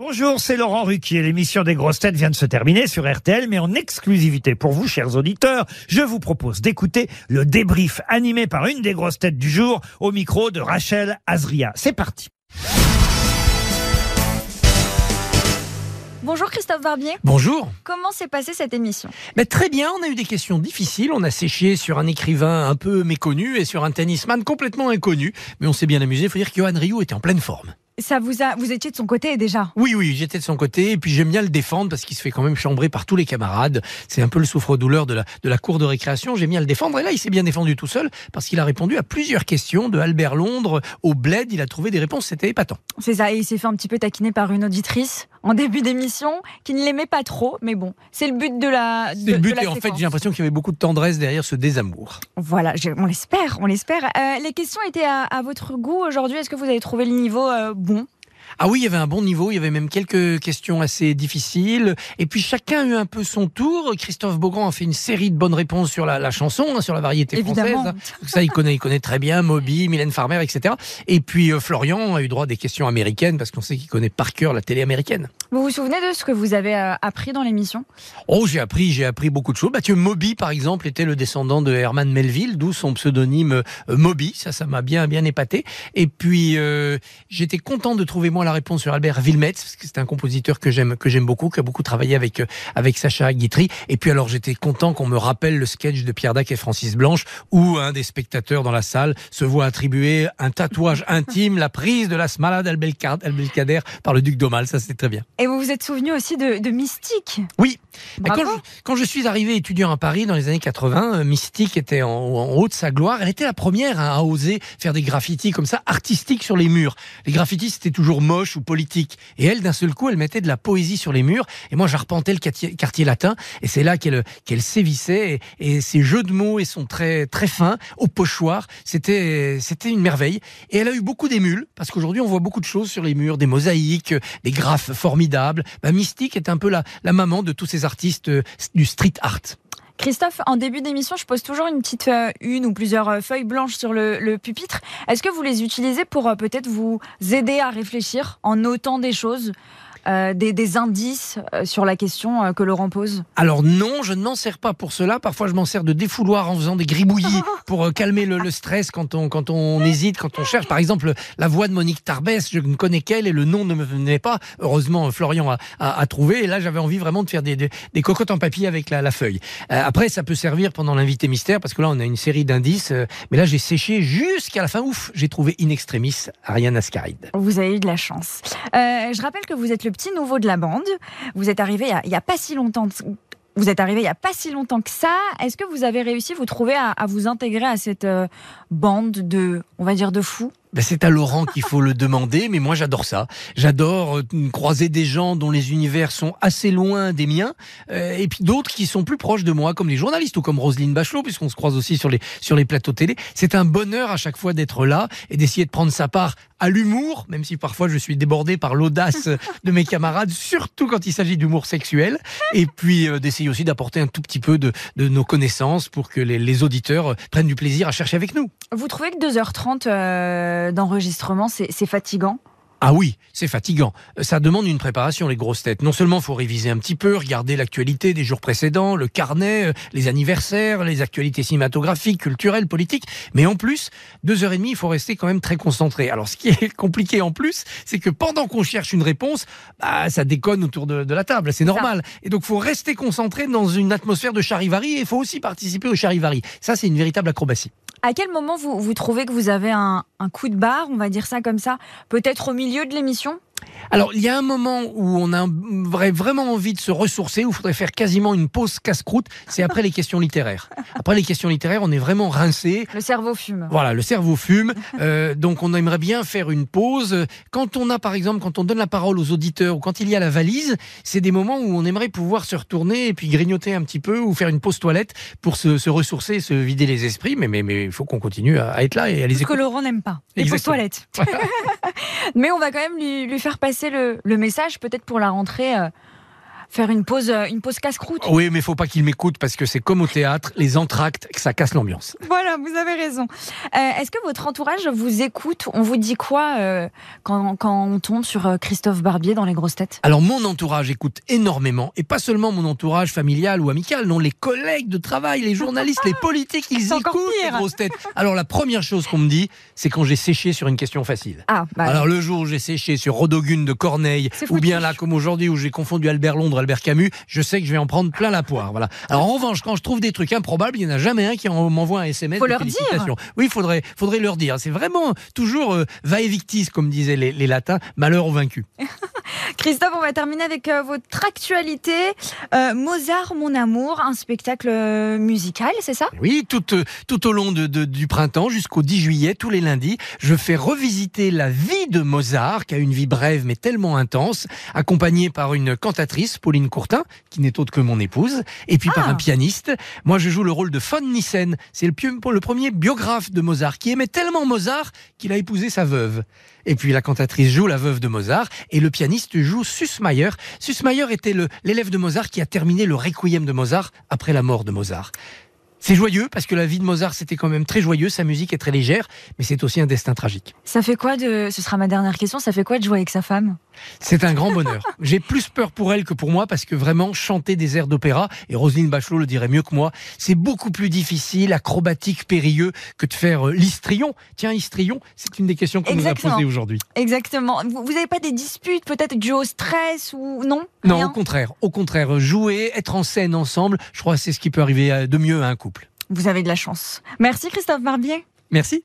Bonjour, c'est Laurent Ruquier. L'émission des grosses têtes vient de se terminer sur RTL, mais en exclusivité pour vous, chers auditeurs, je vous propose d'écouter le débrief animé par une des grosses têtes du jour au micro de Rachel Azria. C'est parti. Bonjour Christophe Barbier. Bonjour. Comment s'est passée cette émission? Mais très bien, on a eu des questions difficiles. On a séché sur un écrivain un peu méconnu et sur un tennisman complètement inconnu. Mais on s'est bien amusé. Il faut dire que Johan Rioux était en pleine forme. Ça vous a, vous étiez de son côté déjà Oui, oui, j'étais de son côté. Et puis j'aime bien le défendre parce qu'il se fait quand même chambrer par tous les camarades. C'est un peu le souffre-douleur de la, de la cour de récréation. J'aime bien le défendre. Et là, il s'est bien défendu tout seul parce qu'il a répondu à plusieurs questions de Albert Londres au Bled. Il a trouvé des réponses. C'était épatant. C'est ça. Et il s'est fait un petit peu taquiner par une auditrice en début d'émission qui ne l'aimait pas trop. Mais bon, c'est le but de la. C'est le but. Et en fait, j'ai l'impression qu'il y avait beaucoup de tendresse derrière ce désamour. Voilà, on l'espère, on l'espère. Euh, les questions étaient à, à votre goût aujourd'hui. Est-ce que vous avez trouvé le niveau euh, bon? Ah oui, il y avait un bon niveau, il y avait même quelques questions assez difficiles. Et puis chacun a eu un peu son tour. Christophe Beaugrand a fait une série de bonnes réponses sur la, la chanson, hein, sur la variété Évidemment. française. Ça, il connaît, il connaît très bien Moby, Mylène Farmer, etc. Et puis euh, Florian a eu droit à des questions américaines parce qu'on sait qu'il connaît par cœur la télé américaine. Vous vous souvenez de ce que vous avez euh, appris dans l'émission? Oh, j'ai appris, j'ai appris beaucoup de choses. Mathieu Moby, par exemple, était le descendant de Herman Melville, d'où son pseudonyme euh, Moby. Ça, ça m'a bien, bien épaté. Et puis, j'étais content de trouver moi la réponse sur Albert Wilmetz, parce que c'est un compositeur que j'aime, que j'aime beaucoup, qui a beaucoup travaillé avec euh, avec Sacha Guitry. Et puis alors, j'étais content qu'on me rappelle le sketch de Pierre Dac et Francis Blanche, où un des spectateurs dans la salle se voit attribuer un tatouage intime, la prise de la Smala d'Albelkader par le duc d'Aumale. Ça, c'était très bien. Et vous vous êtes souvenu aussi de, de Mystique? Oui. Quand je, quand je suis arrivé étudiant à Paris dans les années 80, euh, Mystique était en, en haut de sa gloire. Elle était la première à oser faire des graffitis comme ça, artistiques sur les murs. Les graffitis, c'était toujours moche ou politique. Et elle, d'un seul coup, elle mettait de la poésie sur les murs. Et moi, j'arpentais le quartier, latin. Et c'est là qu'elle qu'elle sévissait. Et, et ses jeux de mots et son très, très fin, au pochoir, c'était c'était une merveille. Et elle a eu beaucoup d'émules, parce qu'aujourd'hui, on voit beaucoup de choses sur les murs, des mosaïques, des graphes formidables. Bah, Mystique est un peu la, la maman de tous ces artistes euh, du street art. Christophe, en début d'émission, je pose toujours une petite euh, une ou plusieurs euh, feuilles blanches sur le, pupitre. Est-ce que vous les utilisez pour euh, peut-être vous aider à réfléchir en notant des choses, euh, des, des indices euh, sur la question euh, que Laurent pose? Alors non, je ne m'en sers pas pour cela. Parfois, je m'en sers de défouloir en faisant des gribouillis pour calmer le, le stress quand on, quand on hésite, quand on cherche. Par exemple, la voix de Monique Tarbès, je ne connais qu'elle et le nom ne me venait pas. Heureusement, Florian a, a, a trouvé. Et là, j'avais envie vraiment de faire des, des, des cocottes en papier avec la, la feuille. Euh, après, ça peut servir pendant l'invité mystère parce que là, on a une série d'indices. euh, mais là, j'ai séché jusqu'à la fin. Ouf, j'ai trouvé in extremis Ariane Ascaride. Vous avez eu de la chance. Je rappelle que vous êtes le petit nouveau de la bande. Vous êtes arrivé il y a, pas si longtemps. Vous êtes arrivé il y a pas si longtemps que ça. Est-ce que vous avez réussi, vous trouver à, vous intégrer à cette euh, bande de, on va dire, de fous? Ben, c'est à Laurent qu'il faut le demander, mais moi j'adore ça. J'adore euh, croiser des gens dont les univers sont assez loin des miens, euh, et puis d'autres qui sont plus proches de moi, comme les journalistes ou comme Roselyne Bachelot, puisqu'on se croise aussi sur les plateaux télé. C'est un bonheur à chaque fois d'être là et d'essayer de prendre sa part à l'humour, même si parfois je suis débordé par l'audace de mes camarades, surtout quand il s'agit d'humour sexuel, et puis euh, d'essayer aussi d'apporter un tout petit peu de, de nos connaissances pour que les, les auditeurs euh, prennent du plaisir à chercher avec nous. Vous trouvez que 2h30 euh, d'enregistrement, c'est fatigant? Ah oui, c'est fatigant. Euh, Ça demande une préparation, les grosses têtes. Non seulement faut réviser un petit peu, regarder l'actualité des jours précédents, le carnet, euh, les anniversaires, les actualités cinématographiques, culturelles, politiques, mais en plus, deux heures et demie, il faut rester quand même très concentré. Alors, ce qui est compliqué en plus, c'est que pendant qu'on cherche une réponse, bah, ça déconne autour de, de la table, c'est normal. Et donc, faut rester concentré dans une atmosphère de charivari et il faut aussi participer au charivari. Ça, c'est une véritable acrobatie. À quel moment vous, vous trouvez que vous avez un, un coup de barre, on va dire ça comme ça? Peut-être au milieu de l'émission Alors, il y a un moment où on a vraiment envie de se ressourcer, où il faudrait faire quasiment une pause casse-croûte, c'est après les questions littéraires. Après les questions littéraires, on est vraiment rincé. Le cerveau fume. Voilà, le cerveau fume, euh, donc on aimerait bien faire une pause. Quand on a, par exemple, quand on donne la parole aux auditeurs ou quand il y a la valise, c'est des moments où on aimerait pouvoir se retourner et puis grignoter un petit peu ou faire une pause toilette pour se, se ressourcer, se vider les esprits. Mais mais mais il faut qu'on continue à, être là et à les Ce que écouter. Laurent n'aime pas. Les pauses toilettes. Mais on va quand même lui, lui faire passer le, message, peut-être pour la rentrée. Faire une pause, euh, une pause casse-croûte. Oui, mais faut pas qu'il m'écoute parce que c'est comme au théâtre, les entractes, ça casse l'ambiance. Voilà, vous avez raison. Euh, Est-ce que votre entourage vous écoute? On vous dit quoi euh, quand, quand on tombe sur Christophe Barbier dans les grosses têtes? Alors mon entourage écoute énormément, et pas seulement mon entourage familial ou amical, non, les collègues de travail, les journalistes, les politiques, ils écoutent les grosses têtes. Alors la première chose qu'on me dit, c'est quand j'ai séché sur une question facile. Ah, bah, Alors le jour où j'ai séché sur Rodogune de Corneille, ou bien là comme aujourd'hui où j'ai confondu Albert Londres, Albert Camus, je sais que je vais en prendre plein la poire. Voilà. Alors en revanche, quand je trouve des trucs improbables, il n'y en a jamais un qui en- m'envoie un SMS. Faut de leur dire. Oui, il faudrait, faudrait leur dire. C'est vraiment toujours euh, va et victis, comme disaient les, les latins, malheur aux vaincus. Christophe, on va terminer avec euh, votre actualité. Euh, Mozart, mon amour, un spectacle euh, musical, c'est ça? Oui, tout, tout au long de, de- du printemps jusqu'au 10 juillet, tous les lundis, je fais revisiter la vie de Mozart, qui a une vie brève mais tellement intense, accompagnée par une cantatrice, Pauline Courtin, qui n'est autre que mon épouse, et puis par Ah. un pianiste. Moi, je joue le rôle de von Nissen. C'est le premier biographe de Mozart, qui aimait tellement Mozart qu'il a épousé sa veuve. Et puis la cantatrice joue la veuve de Mozart et le pianiste joue Sussmayer. Sussmayer était l'élève de Mozart qui a terminé le requiem de Mozart après la mort de Mozart. C'est joyeux parce que la vie de Mozart c'était quand même très joyeux, sa musique est très légère, mais c'est aussi un destin tragique. Ça fait quoi de. Ce sera ma dernière question. Ça fait quoi de jouer avec sa femme? C'est un grand bonheur. J'ai plus peur pour elle que pour moi parce que vraiment chanter des airs d'opéra, et Roselyne Bachelot le dirait mieux que moi, c'est beaucoup plus difficile, acrobatique, périlleux que de faire euh, l'histrion. Tiens, histrion, c'est une des questions qu'on nous a posées aujourd'hui. Exactement. Vous n'avez pas des disputes, peut-être dû au stress ou non? Non, Rien? au contraire, au contraire, jouer, être en scène ensemble, je crois que c'est ce qui peut arriver à- de mieux à un couple. Vous avez de la chance. Merci Christophe Barbier. Merci.